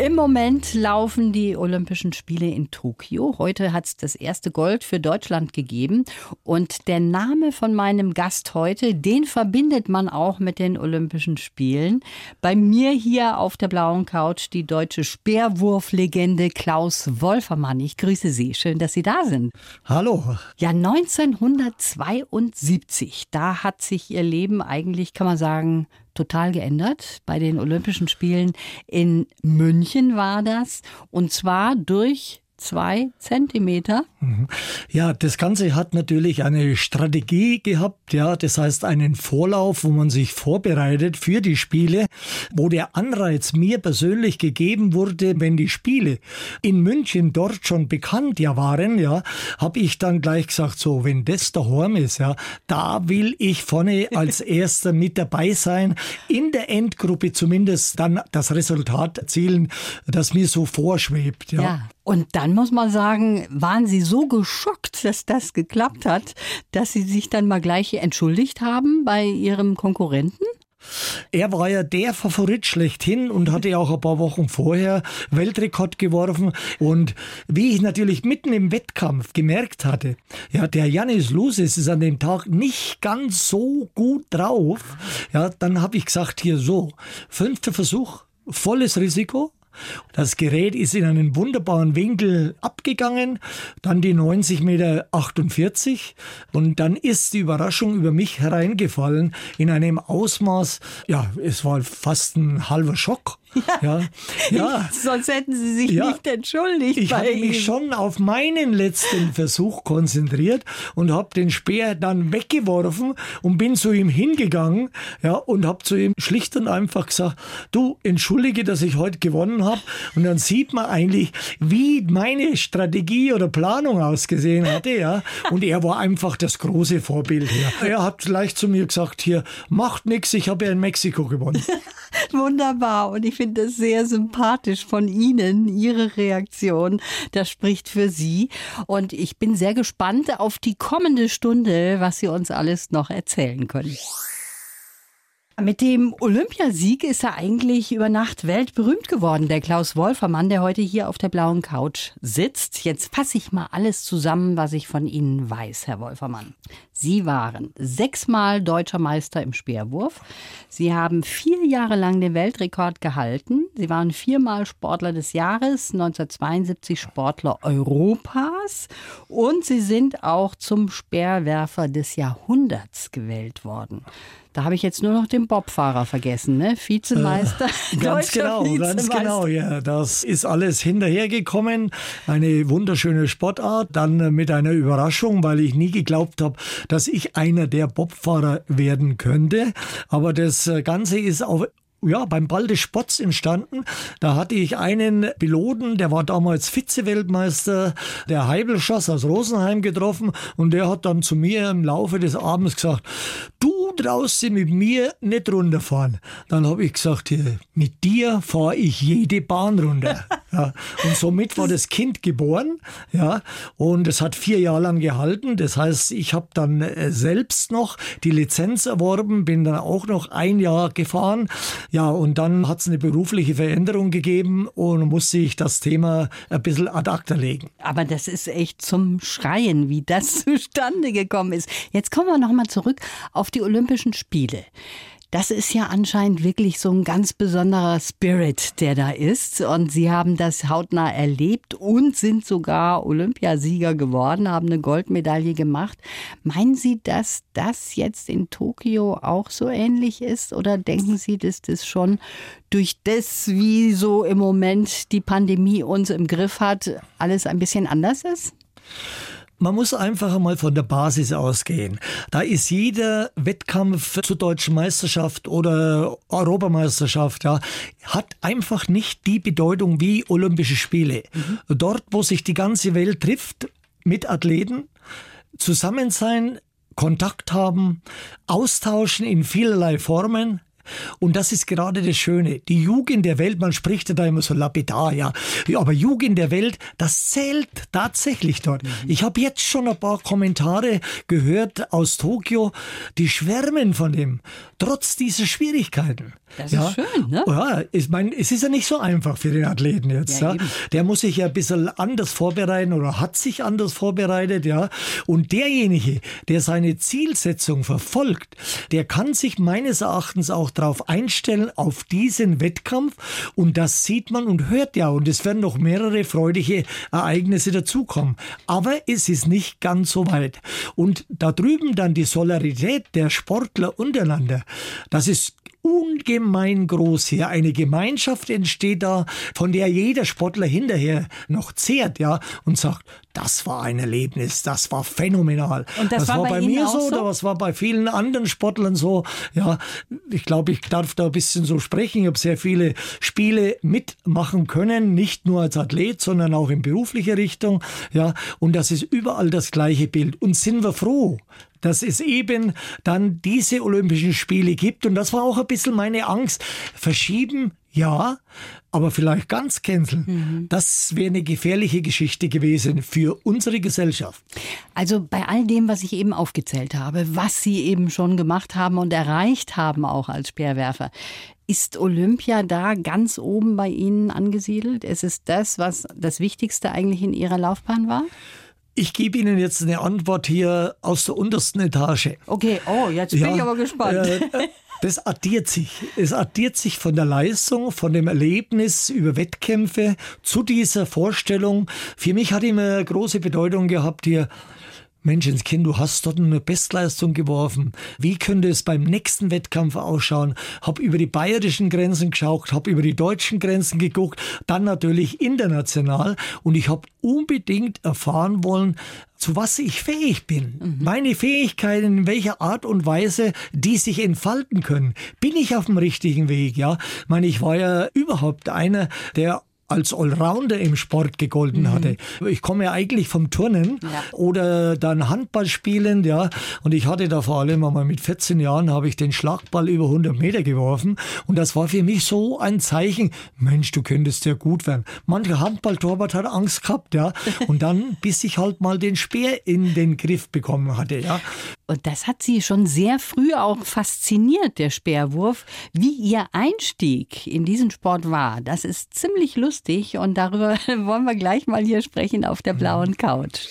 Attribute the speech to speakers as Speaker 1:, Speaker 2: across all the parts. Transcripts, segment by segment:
Speaker 1: Im Moment laufen die Olympischen Spiele in Tokio. Heute hat es das erste Gold für Deutschland gegeben. Und der Name von meinem Gast heute, den verbindet man auch mit den Olympischen Spielen. Bei mir hier auf der blauen Couch die deutsche Speerwurflegende Klaus Wolfermann. Ich grüße Sie. Schön, dass Sie da sind.
Speaker 2: Hallo.
Speaker 1: Ja, 1972, da hat sich Ihr Leben eigentlich, kann man sagen, total geändert. Bei den Olympischen Spielen in München war das. Und zwar durch zwei Zentimeter.
Speaker 2: Mhm. Ja, das Ganze hat natürlich eine Strategie gehabt, ja, das heißt einen Vorlauf, wo man sich vorbereitet für die Spiele, wo der Anreiz mir persönlich gegeben wurde, wenn die Spiele in München dort schon bekannt ja waren, ja, habe ich dann gleich gesagt, so, wenn das der Horm ist, ja, da will ich vorne als erster mit dabei sein, in der Endgruppe zumindest dann das Resultat erzielen, das mir so vorschwebt, ja.
Speaker 1: ja. Und dann muss man sagen, waren Sie so geschockt, dass das geklappt hat, dass Sie sich dann mal gleich entschuldigt haben bei Ihrem Konkurrenten?
Speaker 2: Er war ja der Favorit schlechthin und hatte ja auch ein paar Wochen vorher Weltrekord geworfen. Und wie ich natürlich mitten im Wettkampf gemerkt hatte, ja, der Janis Lusis ist an dem Tag nicht ganz so gut drauf. Ja, dann habe ich gesagt, hier so, fünfter Versuch, volles Risiko. Das Gerät ist in einen wunderbaren Winkel abgegangen, dann die 90 Meter 48 und dann ist die Überraschung über mich hereingefallen in einem Ausmaß, ja, es war fast ein halber Schock.
Speaker 1: Ja, ja. Sonst hätten Sie sich ja. nicht entschuldigt.
Speaker 2: Ich habe mich schon auf meinen letzten Versuch konzentriert und habe den Speer dann weggeworfen und bin zu ihm hingegangen ja, und habe zu ihm schlicht und einfach gesagt, du entschuldige, dass ich heute gewonnen habe. Und dann sieht man eigentlich, wie meine Strategie oder Planung ausgesehen hatte. Ja. Und er war einfach das große Vorbild. Ja. Er hat gleich zu mir gesagt, hier, macht nichts, ich habe ja in Mexiko gewonnen.
Speaker 1: Wunderbar. Und ich finde es sehr sympathisch von Ihnen, Ihre Reaktion. Das spricht für Sie. Und ich bin sehr gespannt auf die kommende Stunde, was Sie uns alles noch erzählen können. Mit dem Olympiasieg ist er eigentlich über Nacht weltberühmt geworden, der Klaus Wolfermann, der heute hier auf der blauen Couch sitzt. Jetzt fasse ich mal alles zusammen, was ich von Ihnen weiß, Herr Wolfermann. Sie waren sechsmal deutscher Meister im Speerwurf. Sie haben vier Jahre lang den Weltrekord gehalten. Sie waren viermal Sportler des Jahres, 1972 Sportler Europas und Sie sind auch zum Speerwerfer des Jahrhunderts gewählt worden. Da habe ich jetzt nur noch den Bobfahrer vergessen, ne? Vizemeister.
Speaker 2: Äh, ganz genau, Vizemeister. ganz genau, ja. Das ist alles hinterhergekommen. Eine wunderschöne Sportart. Dann mit einer Überraschung, weil ich nie geglaubt habe, dass ich einer der Bobfahrer werden könnte. Aber das Ganze ist auf ja, beim Ball des Spotts entstanden. Da hatte ich einen Piloten, der war damals Vize-Weltmeister, der Heibelschoss aus Rosenheim getroffen und der hat dann zu mir im Laufe des Abends gesagt, du draußen mit mir nicht runterfahren. Dann habe ich gesagt, mit dir fahre ich jede Bahn runter. Ja, und somit war das Kind geboren, ja, und es hat vier Jahre lang gehalten. Das heißt, ich habe dann äh, selbst noch die Lizenz erworben, bin dann auch noch ein Jahr gefahren. Ja, und dann hat es eine berufliche Veränderung gegeben und musste ich das Thema ein bisschen ad acta legen.
Speaker 1: Aber das ist echt zum Schreien, wie das zustande gekommen ist. Jetzt kommen wir nochmal zurück auf die Olympischen Spiele. Das ist ja anscheinend wirklich so ein ganz besonderer Spirit, der da ist. Und Sie haben das hautnah erlebt und sind sogar Olympiasieger geworden, haben eine Goldmedaille gemacht. Meinen Sie, dass das jetzt in Tokio auch so ähnlich ist? Oder denken Sie, dass das schon durch das, wie so im Moment die Pandemie uns im Griff hat, alles ein bisschen anders ist?
Speaker 2: Man muss einfach einmal von der Basis ausgehen. Da ist jeder Wettkampf zur deutschen Meisterschaft oder Europameisterschaft, ja, hat einfach nicht die Bedeutung wie Olympische Spiele. Mhm. Dort, wo sich die ganze Welt trifft mit Athleten, zusammen sein, Kontakt haben, austauschen in vielerlei Formen, Und das ist gerade das Schöne. Die Jugend der Welt, man spricht ja da immer so lapidar, ja. Aber Jugend der Welt, das zählt tatsächlich dort. Mhm. Ich habe jetzt schon ein paar Kommentare gehört aus Tokio, die schwärmen von dem, trotz dieser Schwierigkeiten.
Speaker 1: Das ja. ist schön, ne?
Speaker 2: Ja, ich meine, es ist ja nicht so einfach für den Athleten jetzt. Ja, ja. Der muss sich ja ein bisschen anders vorbereiten oder hat sich anders vorbereitet, ja. Und derjenige, der seine Zielsetzung verfolgt, der kann sich meines Erachtens auch darauf einstellen, auf diesen Wettkampf. Und das sieht man und hört ja. Und es werden noch mehrere freudige Ereignisse dazukommen. Aber es ist nicht ganz so weit. Und da drüben dann die Solidarität der Sportler untereinander, das ist ungemein groß hier. Eine Gemeinschaft entsteht da, von der jeder Sportler hinterher noch zehrt, ja, und sagt, das war ein Erlebnis, das war phänomenal.
Speaker 1: Und das, das war, bei, bei mir so,
Speaker 2: so, das war bei vielen anderen Sportlern so. Ja, ich glaube, ich darf da ein bisschen so sprechen. Ich habe sehr viele Spiele mitmachen können, nicht nur als Athlet, sondern auch in beruflicher Richtung. Ja, und das ist überall das gleiche Bild. Und sind wir froh, dass es eben dann diese Olympischen Spiele gibt. Und das war auch ein bisschen meine Angst. Verschieben, ja, aber vielleicht ganz canceln. Mhm. Das wäre eine gefährliche Geschichte gewesen für unsere Gesellschaft.
Speaker 1: Also bei all dem, was ich eben aufgezählt habe, was Sie eben schon gemacht haben und erreicht haben, auch als Speerwerfer, ist Olympia da ganz oben bei Ihnen angesiedelt? Ist es das, was das Wichtigste eigentlich in Ihrer Laufbahn war?
Speaker 2: Ich gebe Ihnen jetzt eine Antwort hier aus der untersten Etage.
Speaker 1: Okay, oh, jetzt bin ja, ich aber gespannt. Äh,
Speaker 2: das addiert sich. Es addiert sich von der Leistung, von dem Erlebnis über Wettkämpfe zu dieser Vorstellung. Für mich hat immer große Bedeutung gehabt hier, Menschenskind, du hast dort eine Bestleistung geworfen. Wie könnte es beim nächsten Wettkampf ausschauen? Hab über die bayerischen Grenzen geschaut, hab über die deutschen Grenzen geguckt, dann natürlich international und ich habe unbedingt erfahren wollen, zu was ich fähig bin. Mhm. Meine Fähigkeiten, in welcher Art und Weise die sich entfalten können. Bin ich auf dem richtigen Weg, ja? Ich meine, ich war ja überhaupt einer, der als Allrounder im Sport gegolten mhm. hatte. Ich komme ja eigentlich vom Turnen ja. oder dann Handball spielen, ja. Und ich hatte da vor allem einmal mit 14 Jahren habe ich den Schlagball über 100 Meter geworfen. Und das war für mich so ein Zeichen, Mensch, du könntest ja gut werden. Mancher Handballtorwart hat Angst gehabt, ja. Und dann, bis ich halt mal den Speer in den Griff bekommen hatte, ja.
Speaker 1: Und das hat Sie schon sehr früh auch fasziniert, der Speerwurf. Wie Ihr Einstieg in diesen Sport war, das ist ziemlich lustig und darüber wollen wir gleich mal hier sprechen auf der blauen Couch.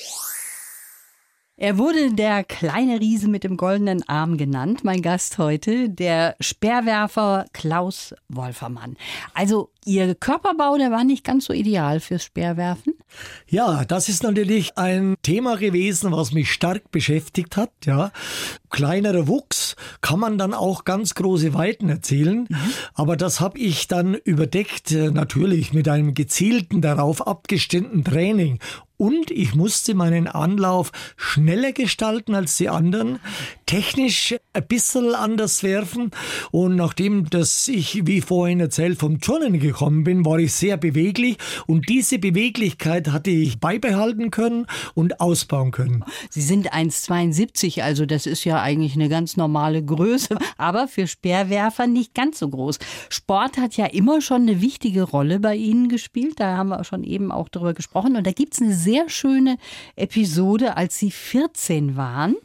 Speaker 1: Er wurde der kleine Riese mit dem goldenen Arm genannt, mein Gast heute, der Speerwerfer Klaus Wolfermann. Also Ihr Körperbau, der war nicht ganz so ideal fürs Speerwerfen?
Speaker 2: Ja, das ist natürlich ein Thema gewesen, was mich stark beschäftigt hat. Ja, kleinerer Wuchs kann man dann auch ganz große Weiten erzielen, mhm. aber das habe ich dann überdeckt, äh, natürlich mit einem gezielten, darauf abgestimmten Training und ich musste meinen Anlauf schneller gestalten als die anderen, technisch ein bisschen anders werfen. Und nachdem dass ich, wie vorhin erzählt, vom Turnen gekommen bin, war ich sehr beweglich. Und diese Beweglichkeit hatte ich beibehalten können und ausbauen können.
Speaker 1: Sie sind 1,72, also das ist ja eigentlich eine ganz normale Größe, aber für Speerwerfer nicht ganz so groß. Sport hat ja immer schon eine wichtige Rolle bei Ihnen gespielt. Da haben wir schon eben auch drüber gesprochen. Und da gibt es eine sehr schöne Episode, als Sie 14 waren.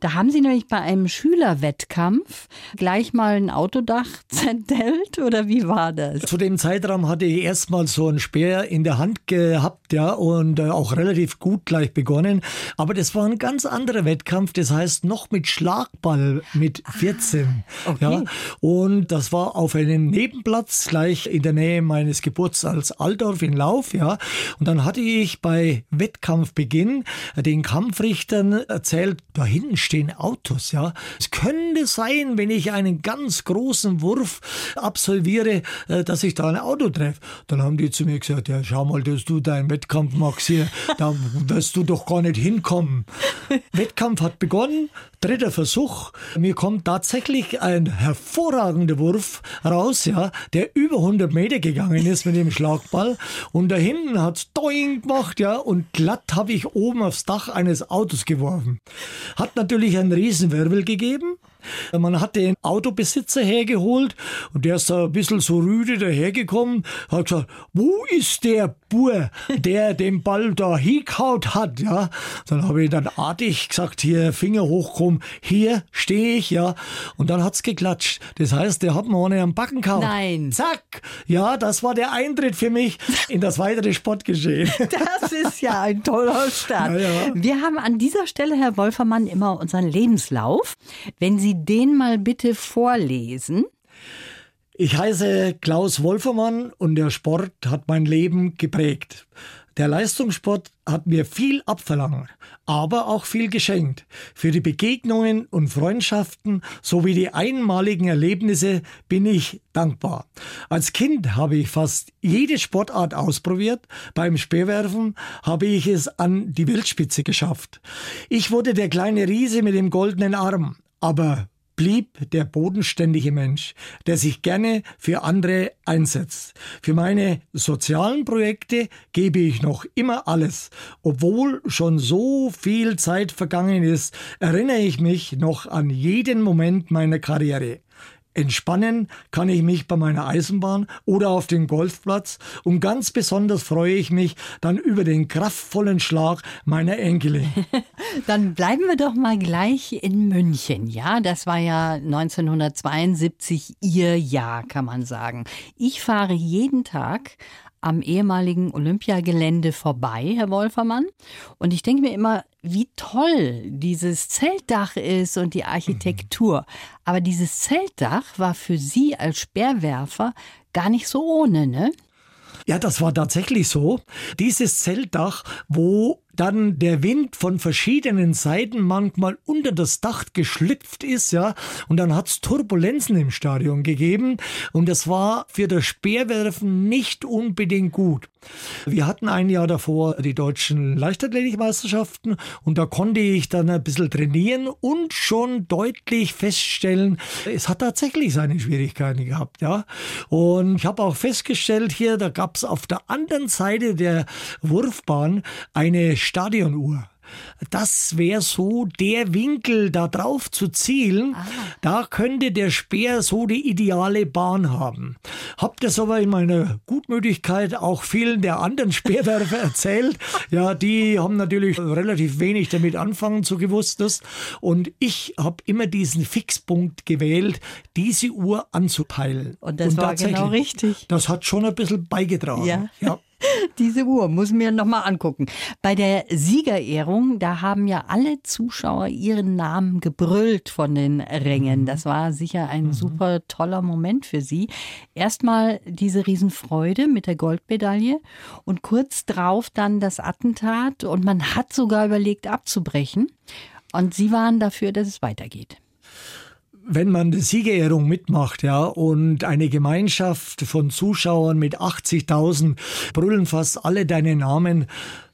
Speaker 1: Da haben Sie nämlich bei einem Schülerwettkampf gleich mal ein Autodach zerdellt oder wie war das?
Speaker 2: Zu dem Zeitraum hatte ich erstmal so einen Speer in der Hand gehabt, ja, und äh, auch relativ gut gleich begonnen. Aber das war ein ganz anderer Wettkampf, das heißt noch mit Schlagball mit 14. Ah, okay. Ja, und das war auf einem Nebenplatz gleich in der Nähe meines Geburtsorts Altdorf in Lauf, ja. Und dann hatte ich bei Wettkampfbeginn den Kampfrichtern erzählt, da hinten stehen Autos, ja. Es könnte sein, wenn ich einen ganz großen Wurf absolviere, äh, dass ich da ein Auto treffe. Dann haben die zu mir gesagt, ja, schau mal, dass du deinen Wettkampf machst hier, da wirst du doch gar nicht hinkommen. Wettkampf hat begonnen, dritter Versuch. Mir kommt tatsächlich ein hervorragender Wurf raus, ja, der über 100 Meter gegangen ist mit dem Schlagball. Und da hinten hat's doing gemacht, ja, und und glatt habe ich oben aufs Dach eines Autos geworfen. Hat natürlich einen Riesenwirbel gegeben. Man hat den Autobesitzer hergeholt und der ist da ein bisschen so rüde dahergekommen, hat gesagt, wo ist der Bur, der den Ball da hingehaut hat, ja? Dann habe ich dann artig gesagt, hier Finger hochkommen, hier stehe ich, ja? Und dann hat's geklatscht. Das heißt, der hat mir ohne am Backen gehauen.
Speaker 1: Nein.
Speaker 2: Zack. Ja, das war der Eintritt für mich in das weitere Sportgeschehen.
Speaker 1: Das ist ja ein toller Start.
Speaker 2: Ja, ja.
Speaker 1: Wir haben an dieser Stelle, Herr Wolfermann, immer unseren Lebenslauf. Wenn Sie den mal bitte vorlesen.
Speaker 2: Ich heiße Klaus Wolfermann und der Sport hat mein Leben geprägt. Der Leistungssport hat mir viel abverlangt, aber auch viel geschenkt. Für die Begegnungen und Freundschaften sowie die einmaligen Erlebnisse bin ich dankbar. Als Kind habe ich fast jede Sportart ausprobiert. Beim Speerwerfen habe ich es an die Weltspitze geschafft. Ich wurde der kleine Riese mit dem goldenen Arm. Aber blieb der bodenständige Mensch, der sich gerne für andere einsetzt. Für meine sozialen Projekte gebe ich noch immer alles. Obwohl schon so viel Zeit vergangen ist, erinnere ich mich noch an jeden Moment meiner Karriere. Entspannen kann ich mich bei meiner Eisenbahn oder auf dem Golfplatz und ganz besonders freue ich mich dann über den kraftvollen Schlag meiner Enkelin.
Speaker 1: Dann bleiben wir doch mal gleich in München. Ja, das war ja 1972 Ihr Jahr, kann man sagen. Ich fahre jeden Tag am ehemaligen Olympiagelände vorbei, Herr Wolfermann. Und ich denke mir immer, wie toll dieses Zeltdach ist und die Architektur. Aber dieses Zeltdach war für Sie als Speerwerfer gar nicht so ohne, ne?
Speaker 2: Ja, das war tatsächlich so. Dieses Zeltdach, wo dann der Wind von verschiedenen Seiten manchmal unter das Dach geschlüpft ist, ja, und dann hat's Turbulenzen im Stadion gegeben und das war für das Speerwerfen nicht unbedingt gut. Wir hatten ein Jahr davor die deutschen Leichtathletikmeisterschaften und da konnte ich dann ein bisschen trainieren und schon deutlich feststellen, es hat tatsächlich seine Schwierigkeiten gehabt, ja. Und ich habe auch festgestellt hier, da gab's auf der anderen Seite der Wurfbahn eine Stadionuhr. Das wäre so der Winkel, da drauf zu zielen. Ah. Da könnte der Speer so die ideale Bahn haben. Hab das aber in meiner Gutmütigkeit auch vielen der anderen Speerwerfer erzählt. Ja, die haben natürlich relativ wenig damit anfangen zu gewusst. Das. Und ich habe immer diesen Fixpunkt gewählt, diese Uhr anzupeilen.
Speaker 1: Und das Und war genau richtig.
Speaker 2: Das hat schon ein bisschen beigetragen.
Speaker 1: Ja. ja. Diese Uhr muss mir noch mal angucken. Bei der Siegerehrung, da haben ja alle Zuschauer ihren Namen gebrüllt von den Rängen. Mhm. Das war sicher ein mhm. super toller Moment für Sie. Erstmal diese Riesenfreude mit der Goldmedaille und kurz drauf dann das Attentat und man hat sogar überlegt abzubrechen. Und Sie waren dafür, dass es weitergeht
Speaker 2: wenn man die Siegerehrung mitmacht, ja, und eine Gemeinschaft von Zuschauern mit 80.000 brüllen fast alle deine Namen,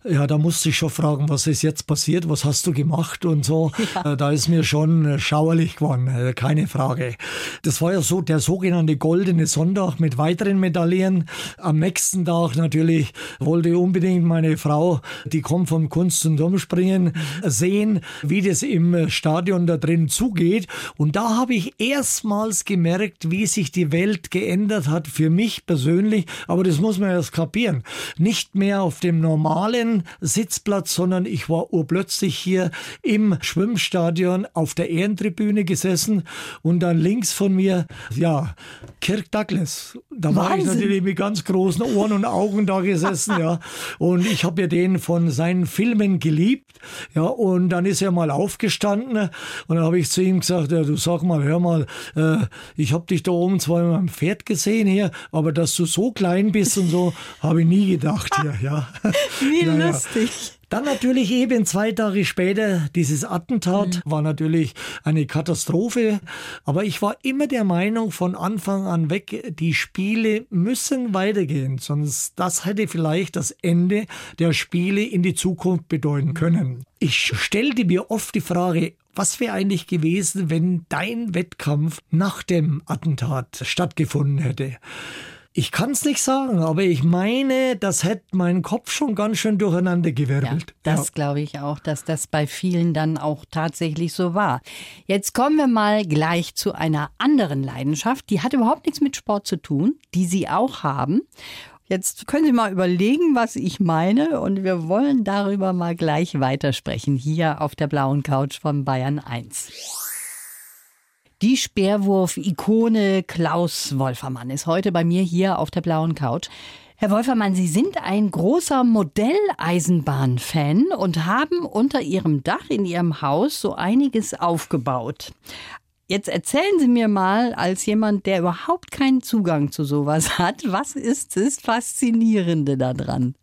Speaker 2: ja, da musste ich schon fragen, was ist jetzt passiert, was hast du gemacht und so. Ja. Äh, da ist mir schon äh, schauerlich geworden, äh, keine Frage. Das war ja so der sogenannte goldene Sonntag mit weiteren Medaillen. Am nächsten Tag natürlich wollte unbedingt meine Frau, die kommt vom Kunst- und Umspringen, sehen, wie das im Stadion da drin zugeht. Und da habe ich erstmals gemerkt, wie sich die Welt geändert hat für mich persönlich. Aber das muss man erst kapieren. Nicht mehr auf dem normalen Sitzplatz, sondern ich war urplötzlich hier im Schwimmstadion auf der Ehrentribüne gesessen und dann links von mir, ja, Kirk Douglas. Da war ich natürlich mit ganz großen Ohren und Augen da gesessen, ja. Und ich habe ja den von seinen Filmen geliebt, ja. Und dann ist er mal aufgestanden und dann habe ich zu ihm gesagt, ja, du sag mal, hör mal, äh, ich habe dich da oben zwar mit meinem Pferd gesehen hier, aber dass du so klein bist und so, habe ich nie gedacht hier, ja.
Speaker 1: Wie ja, lustig.
Speaker 2: Dann natürlich eben zwei Tage später dieses Attentat mhm. war natürlich eine Katastrophe. Aber ich war immer der Meinung von Anfang an weg, die Spiele müssen weitergehen. Sonst das hätte vielleicht das Ende der Spiele in die Zukunft bedeuten können. Ich stellte mir oft die Frage, was wäre eigentlich gewesen, wenn dein Wettkampf nach dem Attentat stattgefunden hätte? Ich kann es nicht sagen, aber ich meine, das hätte meinen Kopf schon ganz schön durcheinander gewirbelt.
Speaker 1: Ja, das ja. glaube ich auch, dass das bei vielen dann auch tatsächlich so war. Jetzt kommen wir mal gleich zu einer anderen Leidenschaft, die hat überhaupt nichts mit Sport zu tun, die Sie auch haben. Jetzt können Sie mal überlegen, was ich meine und wir wollen darüber mal gleich weitersprechen hier auf der blauen Couch von Bayern 1. Die Speerwurf-Ikone Klaus Wolfermann ist heute bei mir hier auf der blauen Couch. Herr Wolfermann, Sie sind ein großer Modelleisenbahn-Fan und haben unter Ihrem Dach in Ihrem Haus so einiges aufgebaut. Jetzt erzählen Sie mir mal, als jemand, der überhaupt keinen Zugang zu sowas hat, was ist das Faszinierende daran?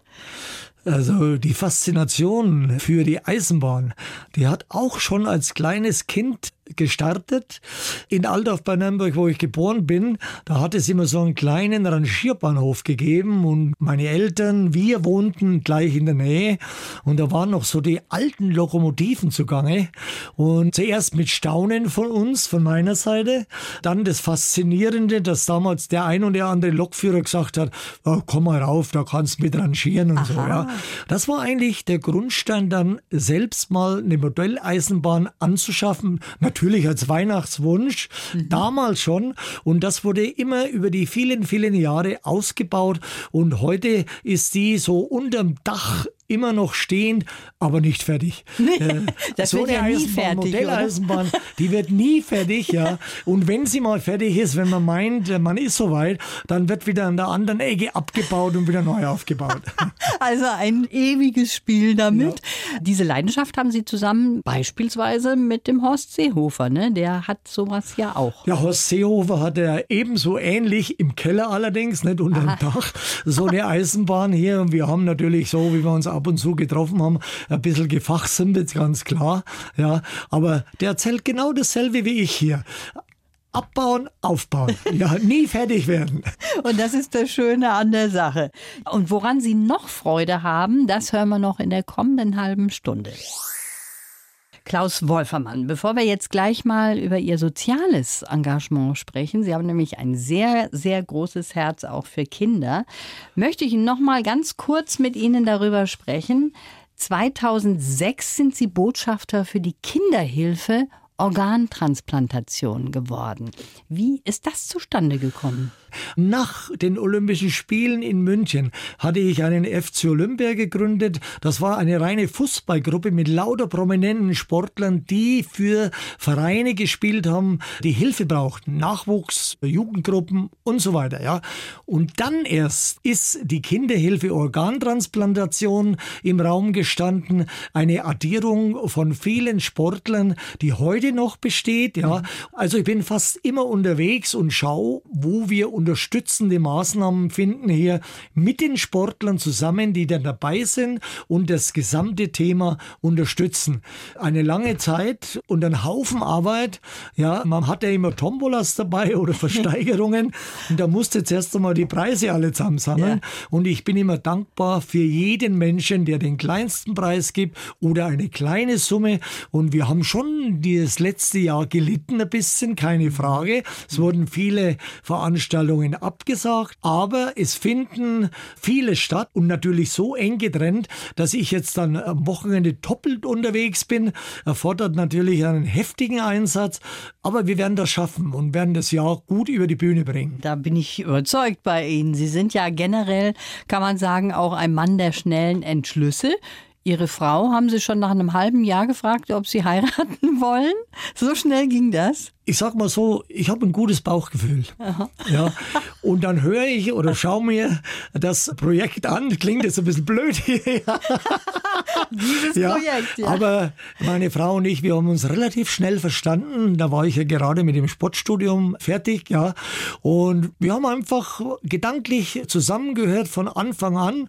Speaker 2: Also die Faszination für die Eisenbahn, die hat auch schon als kleines Kind gestartet. In Altdorf bei Nürnberg, wo ich geboren bin, da hat es immer so einen kleinen Rangierbahnhof gegeben und meine Eltern, wir wohnten gleich in der Nähe und da waren noch so die alten Lokomotiven zugange und zuerst mit Staunen von uns, von meiner Seite, dann das Faszinierende, dass damals der ein oder andere Lokführer gesagt hat, oh, komm mal rauf, da kannst du mit rangieren und Aha. so. Ja. Das war eigentlich der Grundstein dann selbst mal eine Modelleisenbahn anzuschaffen. Natürlich natürlich als Weihnachtswunsch, mhm. damals schon. Und das wurde immer über die vielen, vielen Jahre ausgebaut. Und heute ist die so unterm Dach immer noch stehend, aber nicht fertig.
Speaker 1: Äh, das so wird ja nie fertig.
Speaker 2: Modelleisenbahn, die wird nie fertig, ja. Und wenn sie mal fertig ist, wenn man meint, man ist soweit, dann wird wieder an der anderen Ecke abgebaut und wieder neu aufgebaut.
Speaker 1: Also ein ewiges Spiel damit. Ja. Diese Leidenschaft haben Sie zusammen beispielsweise mit dem Horst Seehofer, ne? Der hat sowas ja auch.
Speaker 2: Ja, Horst Seehofer hat ja ebenso ähnlich im Keller allerdings, nicht unter dem Dach, so eine Eisenbahn hier. Und wir haben natürlich so, wie wir uns ab und zu getroffen haben, ein bisschen gefachsimpelt, ganz klar. Ja, aber der erzählt genau dasselbe wie ich hier. Abbauen, aufbauen. Ja, nie fertig werden.
Speaker 1: Und das ist das Schöne an der Sache. Und woran Sie noch Freude haben, das hören wir noch in der kommenden halben Stunde. Klaus Wolfermann, bevor wir jetzt gleich mal über Ihr soziales Engagement sprechen, Sie haben nämlich ein sehr, sehr großes Herz auch für Kinder, möchte ich noch mal ganz kurz mit Ihnen darüber sprechen. 2006 sind Sie Botschafter für die Kinderhilfe Organtransplantation geworden. Wie ist das zustande gekommen?
Speaker 2: Nach den Olympischen Spielen in München hatte ich einen FC Olympia gegründet. Das war eine reine Fußballgruppe mit lauter prominenten Sportlern, die für Vereine gespielt haben, die Hilfe brauchten. Nachwuchs, Jugendgruppen und so weiter, ja. Und dann erst ist die Kinderhilfe Organtransplantation im Raum gestanden. Eine Addierung von vielen Sportlern, die heute noch besteht, ja. Also ich bin fast immer unterwegs und schaue, wo wir unterstützende Maßnahmen finden hier mit den Sportlern zusammen, die dann dabei sind und das gesamte Thema unterstützen. Eine lange Zeit und ein Haufen Arbeit. Ja, man hat ja immer Tombolas dabei oder Versteigerungen und da musste jetzt erst einmal die Preise alle zusammensammeln. Ja. Und ich bin immer dankbar für jeden Menschen, der den kleinsten Preis gibt oder eine kleine Summe. Und wir haben schon das letzte Jahr gelitten ein bisschen, keine Frage. Es wurden viele Veranstaltungen Veranstaltungen abgesagt, aber es finden viele statt und natürlich so eng getrennt, dass ich jetzt dann am Wochenende doppelt unterwegs bin. Erfordert natürlich einen heftigen Einsatz, aber wir werden das schaffen und werden das Jahr gut über die Bühne bringen.
Speaker 1: Da bin ich überzeugt bei Ihnen. Sie sind ja generell, kann man sagen, auch ein Mann der schnellen Entschlüsse. Ihre Frau haben Sie schon nach einem halben Jahr gefragt, ob Sie heiraten wollen? So schnell ging das?
Speaker 2: Ich sag mal so, ich habe ein gutes Bauchgefühl. Aha. Ja, und dann höre ich oder schaue mir das Projekt an. Klingt jetzt ein bisschen blöd hier.
Speaker 1: Dieses ja, Projekt, ja.
Speaker 2: Aber meine Frau und ich, wir haben uns relativ schnell verstanden. Da war ich ja gerade mit dem Sportstudium fertig, ja. Und wir haben einfach gedanklich zusammengehört von Anfang an.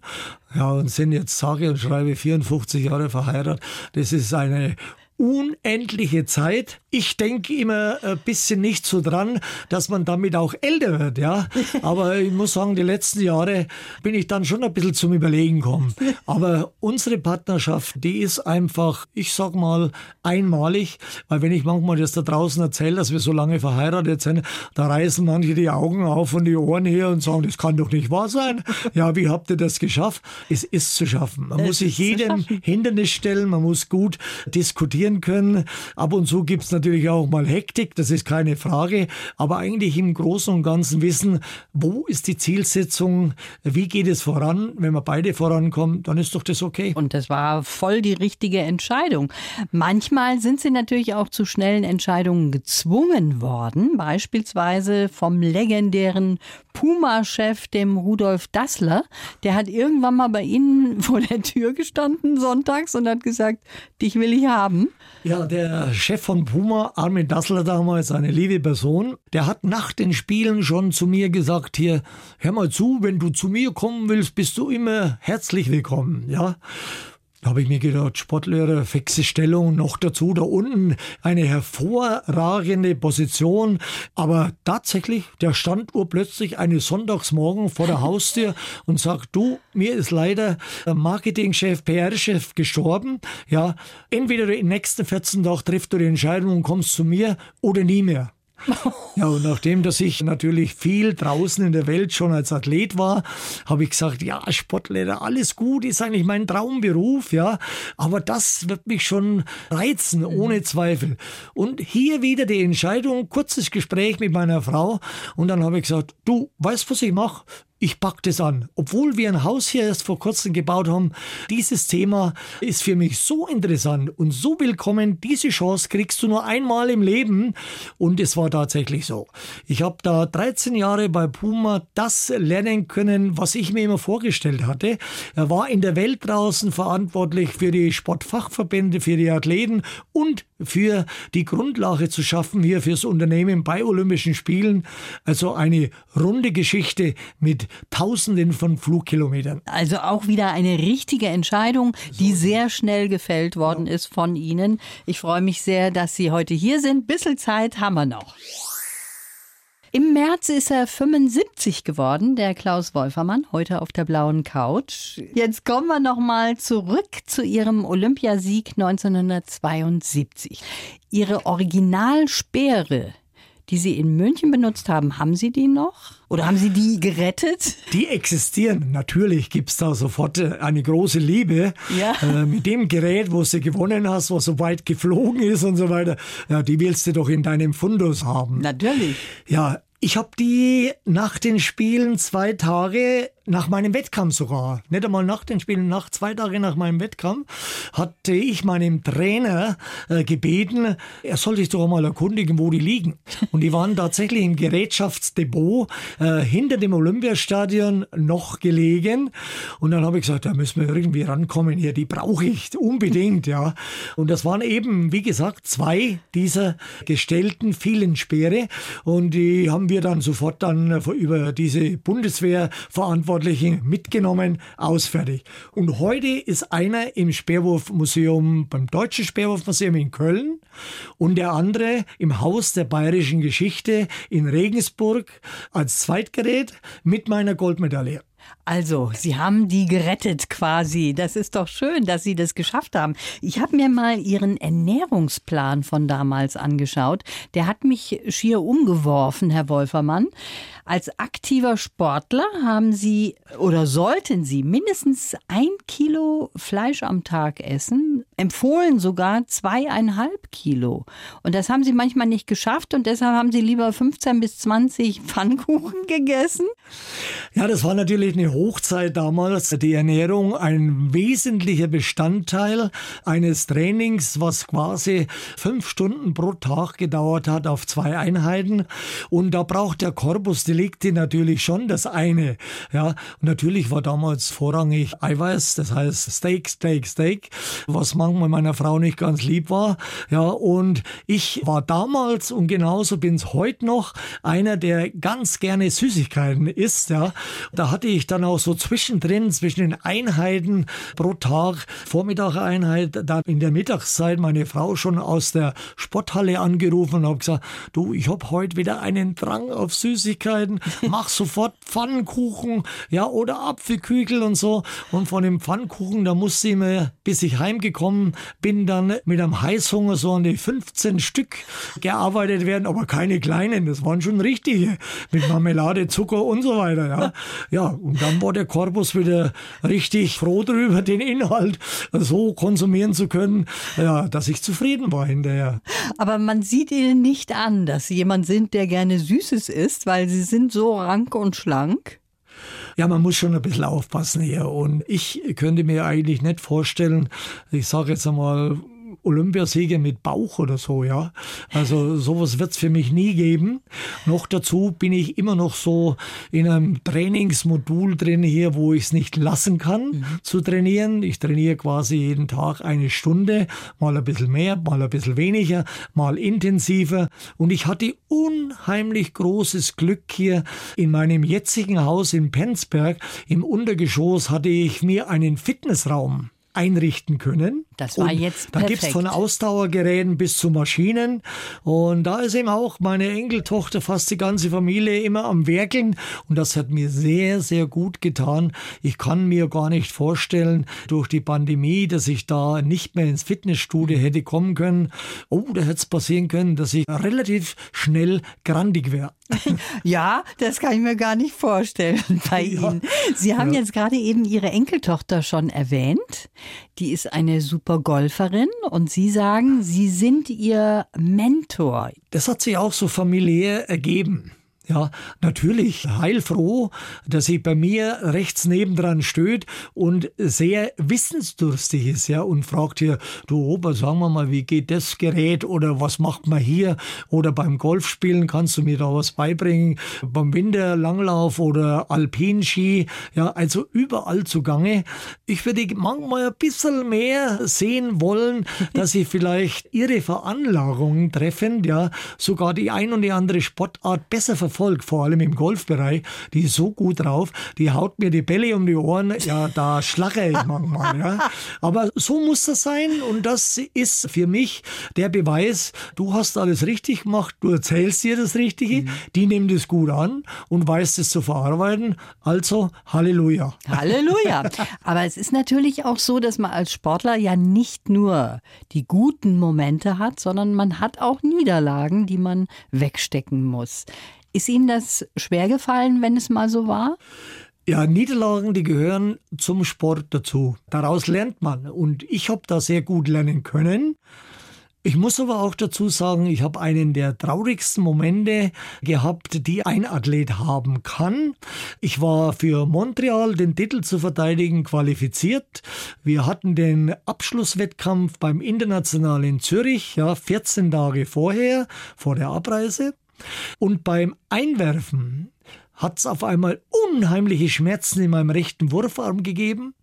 Speaker 2: Ja, und sind jetzt sage und schreibe 54 Jahre verheiratet. Das ist eine unendliche Zeit. Ich denke immer ein bisschen nicht so dran, dass man damit auch älter wird, ja. Aber ich muss sagen, die letzten Jahre bin ich dann schon ein bisschen zum Überlegen gekommen. Aber unsere Partnerschaft, die ist einfach, ich sag mal, einmalig, weil wenn ich manchmal das da draußen erzähle, dass wir so lange verheiratet sind, da reißen manche die Augen auf und die Ohren her und sagen, das kann doch nicht wahr sein. Ja, wie habt ihr das geschafft? Es ist zu schaffen. Man es muss sich jedem Hindernis stellen, man muss gut diskutieren können. Ab und zu gibt es natürlich auch mal Hektik, das ist keine Frage. Aber eigentlich im Großen und Ganzen wissen, wo ist die Zielsetzung, wie geht es voran. Wenn wir beide vorankommen, dann ist doch das okay.
Speaker 1: Und das war voll die richtige Entscheidung. Manchmal sind sie natürlich auch zu schnellen Entscheidungen gezwungen worden, beispielsweise vom legendären Puma-Chef, dem Rudolf Dassler. Der hat irgendwann mal bei Ihnen vor der Tür gestanden sonntags und hat gesagt, dich will ich haben.
Speaker 2: Ja, der Chef von Puma, Armin Dassler damals, eine liebe Person, der hat nach den Spielen schon zu mir gesagt, hier, hör mal zu, wenn du zu mir kommen willst, bist du immer herzlich willkommen, ja. Da habe ich mir gedacht, Sportlehrer, fixe Stellung, noch dazu da unten eine hervorragende Position. Aber tatsächlich, der stand urplötzlich eines Sonntagsmorgen vor der Haustür und sagt, du, mir ist leider der Marketingchef, PR-Chef gestorben. Ja, entweder in den nächsten 14 Tagen trifft du die Entscheidung und kommst zu mir oder nie mehr. Ja, und nachdem, dass ich natürlich viel draußen in der Welt schon als Athlet war, habe ich gesagt, ja, Sportlehrer, alles gut, ist eigentlich mein Traumberuf, ja, aber das wird mich schon reizen, ohne mhm. Zweifel. Und hier wieder die Entscheidung, kurzes Gespräch mit meiner Frau und dann habe ich gesagt, du, weißt was ich mache? Ich pack das an. Obwohl wir ein Haus hier erst vor kurzem gebaut haben, dieses Thema ist für mich so interessant und so willkommen. Diese Chance kriegst du nur einmal im Leben. Und es war tatsächlich so. Ich habe da 13 Jahre bei Puma das lernen können, was ich mir immer vorgestellt hatte. Er war in der Welt draußen verantwortlich für die Sportfachverbände, für die Athleten und für die Grundlage zu schaffen hier fürs Unternehmen bei Olympischen Spielen. Also eine runde Geschichte mit Tausenden von Flugkilometern.
Speaker 1: Also auch wieder eine richtige Entscheidung, die sehr schnell gefällt worden ist von Ihnen. Ich freue mich sehr, dass Sie heute hier sind. Bisschen Zeit haben wir noch. Im März ist er 75 geworden, der Klaus Wolfermann, heute auf der blauen Couch. Jetzt kommen wir noch mal zurück zu ihrem Olympiasieg 1972. Ihre Originalsperre, die Sie in München benutzt haben, haben Sie die noch? Oder haben Sie die gerettet?
Speaker 2: Die existieren. Natürlich gibt es da sofort äh, eine große Liebe. Ja. Äh, mit dem Gerät, wo du gewonnen hast, was so weit geflogen ist und so weiter. Ja, die willst du doch in deinem Fundus haben.
Speaker 1: Natürlich.
Speaker 2: Ja, ich habe die nach den Spielen zwei Tage nach meinem Wettkampf sogar, nicht einmal nach den Spielen, nach zwei Tage nach meinem Wettkampf, hatte ich meinem Trainer äh, gebeten, er soll sich doch mal erkundigen, wo die liegen. Und die waren tatsächlich im Gerätschaftsdepot äh, hinter dem Olympiastadion noch gelegen. Und dann habe ich gesagt, da müssen wir irgendwie rankommen hier, die brauche ich unbedingt, ja. Und das waren eben, wie gesagt, zwei dieser gestellten vielen Speere. Und die haben wir dann sofort dann über diese Bundeswehr verantwortlich Verantwortlichen mitgenommen, ausfertig. Und heute ist einer im Speerwurfmuseum, beim Deutschen Speerwurfmuseum in Köln und der andere im Haus der Bayerischen Geschichte in Regensburg als Zweitgerät mit meiner Goldmedaille.
Speaker 1: Also, Sie haben die gerettet quasi. Das ist doch schön, dass Sie das geschafft haben. Ich habe mir mal Ihren Ernährungsplan von damals angeschaut. Der hat mich schier umgeworfen, Herr Wolfermann. Als aktiver Sportler haben Sie oder sollten Sie mindestens ein Kilo Fleisch am Tag essen, empfohlen sogar zweieinhalb Kilo. Und das haben Sie manchmal nicht geschafft und deshalb haben Sie lieber 15 bis 20 Pfannkuchen gegessen.
Speaker 2: Ja, das war natürlich eine Hochzeit damals. Die Ernährung ein wesentlicher Bestandteil eines Trainings, was quasi fünf Stunden pro Tag gedauert hat auf zwei Einheiten. Und da braucht der Korpus Delicti natürlich schon das eine. Ja, und natürlich war damals vorrangig Eiweiß, das heißt Steak, Steak, Steak, was man manchmal meiner Frau nicht ganz lieb war. Ja, und ich war damals und genauso bin es heute noch einer, der ganz gerne Süßigkeiten isst. Ja, da hatte ich dann auch so zwischendrin, zwischen den Einheiten pro Tag, Vormittageinheit, dann in der Mittagszeit meine Frau schon aus der Sporthalle angerufen und habe gesagt, du, ich habe heute wieder einen Drang auf Süßigkeiten, mach sofort Pfannkuchen, ja, oder Apfelkügel und so. Und von dem Pfannkuchen, da musste ich mir, bis ich heimgekommen bin, dann mit einem Heißhunger so an die 15 Stück gearbeitet werden, aber keine kleinen, das waren schon richtige, mit Marmelade, Zucker und so weiter, ja. Ja, und dann war der Korpus wieder richtig froh drüber, den Inhalt so konsumieren zu können, ja, dass ich zufrieden war hinterher.
Speaker 1: Aber man sieht Ihnen nicht an, dass Sie jemand sind, der gerne Süßes isst, weil Sie sind so rank und schlank.
Speaker 2: Ja, man muss schon ein bisschen aufpassen hier. Und ich könnte mir eigentlich nicht vorstellen, ich sage jetzt einmal, Olympiasiege mit Bauch oder so, ja. Also sowas wird es für mich nie geben. Noch dazu bin ich immer noch so in einem Trainingsmodul drin hier, wo ich es nicht lassen kann mhm. zu trainieren. Ich trainiere quasi jeden Tag eine Stunde, mal ein bisschen mehr, mal ein bisschen weniger, mal intensiver. Und ich hatte unheimlich großes Glück hier in meinem jetzigen Haus in Penzberg. Im Untergeschoss hatte ich mir einen Fitnessraum einrichten können.
Speaker 1: Das war und jetzt perfekt.
Speaker 2: Da gibt's von Ausdauergeräten bis zu Maschinen. Und da ist eben auch meine Enkeltochter, fast die ganze Familie immer am Werkeln. Und das hat mir sehr, sehr gut getan. Ich kann mir gar nicht vorstellen, durch die Pandemie, dass ich da nicht mehr ins Fitnessstudio hätte kommen können. Oh, da hätte es passieren können, dass ich relativ schnell grandig wäre.
Speaker 1: Ja, das kann ich mir gar nicht vorstellen bei ja. Ihnen. Sie haben ja. jetzt gerade eben Ihre Enkeltochter schon erwähnt. Die ist eine super Golferin und Sie sagen, Sie sind ihr Mentor.
Speaker 2: Das hat sich auch so familiär ergeben. Ja, natürlich. Heilfroh, dass sie bei mir rechts nebendran steht und sehr wissensdurstig ist, ja, und fragt hier, du Opa, sagen wir mal, wie geht das Gerät oder was macht man hier? Oder beim Golfspielen kannst du mir da was beibringen, beim Winterlanglauf oder Alpinski, ja, also überall zugange. Ich würde manchmal ein bisschen mehr sehen wollen, dass sie vielleicht ihre Veranlagungen treffen, ja, sogar die ein und die andere Sportart besser verfolgen Erfolg, vor allem im Golfbereich. Die ist so gut drauf, die haut mir die Bälle um die Ohren, ja, da schlache ich manchmal. Ja. Aber so muss das sein und das ist für mich der Beweis, du hast alles richtig gemacht, du erzählst dir das Richtige, mhm. die nimmt es gut an und weiß es zu verarbeiten. Also Halleluja.
Speaker 1: Halleluja. Aber es ist natürlich auch so, dass man als Sportler ja nicht nur die guten Momente hat, sondern man hat auch Niederlagen, die man wegstecken muss. Ist Ihnen das schwer gefallen, wenn es mal so war?
Speaker 2: Ja, Niederlagen, die gehören zum Sport dazu. Daraus lernt man. Und ich habe da sehr gut lernen können. Ich muss aber auch dazu sagen, ich habe einen der traurigsten Momente gehabt, die ein Athlet haben kann. Ich war für Montreal, den Titel zu verteidigen, qualifiziert. Wir hatten den Abschlusswettkampf beim International in Zürich, ja, 14 Tage vorher, vor der Abreise. Und beim Einwerfen hat es auf einmal unheimliche Schmerzen in meinem rechten Wurfarm gegeben.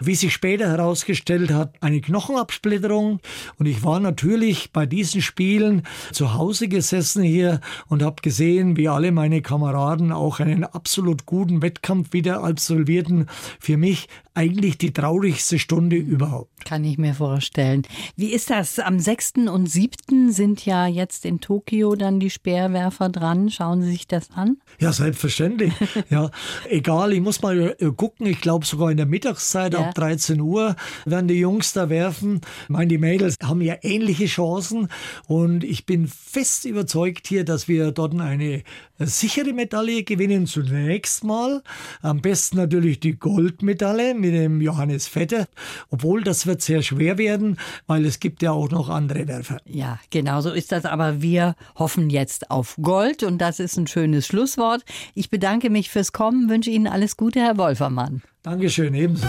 Speaker 2: Wie sich später herausgestellt hat, eine Knochenabsplitterung. Und ich war natürlich bei diesen Spielen zu Hause gesessen hier und habe gesehen, wie alle meine Kameraden auch einen absolut guten Wettkampf wieder absolvierten. Für mich eigentlich die traurigste Stunde überhaupt.
Speaker 1: Kann ich mir vorstellen. Wie ist das? Am 6. und 7. sind ja jetzt in Tokio dann die Speerwerfer dran. Schauen Sie sich das an?
Speaker 2: Ja, selbstverständlich. ja, egal, ich muss mal äh, gucken. Ich glaube sogar in der Mittagszeit ja. ab 13 Uhr werden die Jungs da werfen. Ich meine, die Mädels haben ja ähnliche Chancen und ich bin fest überzeugt hier, dass wir dort eine sichere Medaille gewinnen zunächst mal. Am besten natürlich die Goldmedaille mit dem Johannes Vetter, obwohl das wird sehr schwer werden, weil es gibt ja auch noch andere Werfer.
Speaker 1: Ja, genau so ist das, aber wir hoffen jetzt auf Gold und das ist ein schönes Schlusswort. Ich bedanke mich fürs Kommen, wünsche Ihnen alles Gute, Herr Wolfermann.
Speaker 2: Dankeschön, ebenso.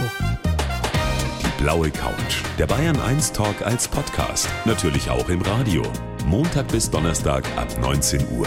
Speaker 3: Die blaue Couch, der Bayern 1 Talk als Podcast, natürlich auch im Radio. Montag bis Donnerstag ab 19 Uhr.